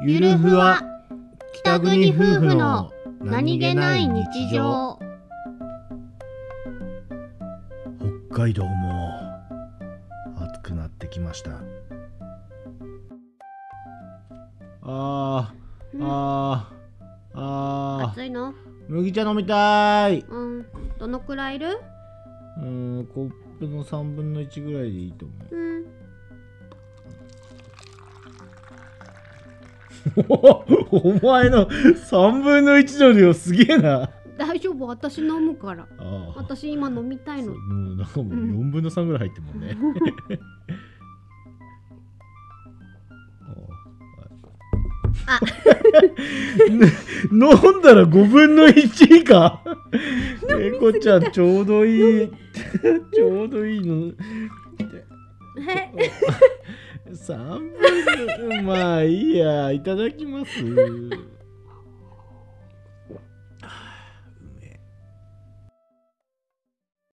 ゆるふわ北国夫婦の何気ない日常。北海道も暑くなってきました。あーあーあー。暑いの？麦茶飲みたい。うん。どのくらいいる？うーんコップの3分の1ぐらいでいいと思う。うん お前の3分の1の量すげえな。大丈夫？私飲むから。私今飲みたいの。もうなんかもう4分の3ぐらい入ってるもんね、あ 飲んだら5分の1以下？えこちゃんちょうどいい。ちょうどいいの。え？3分のまあいいやいただきます。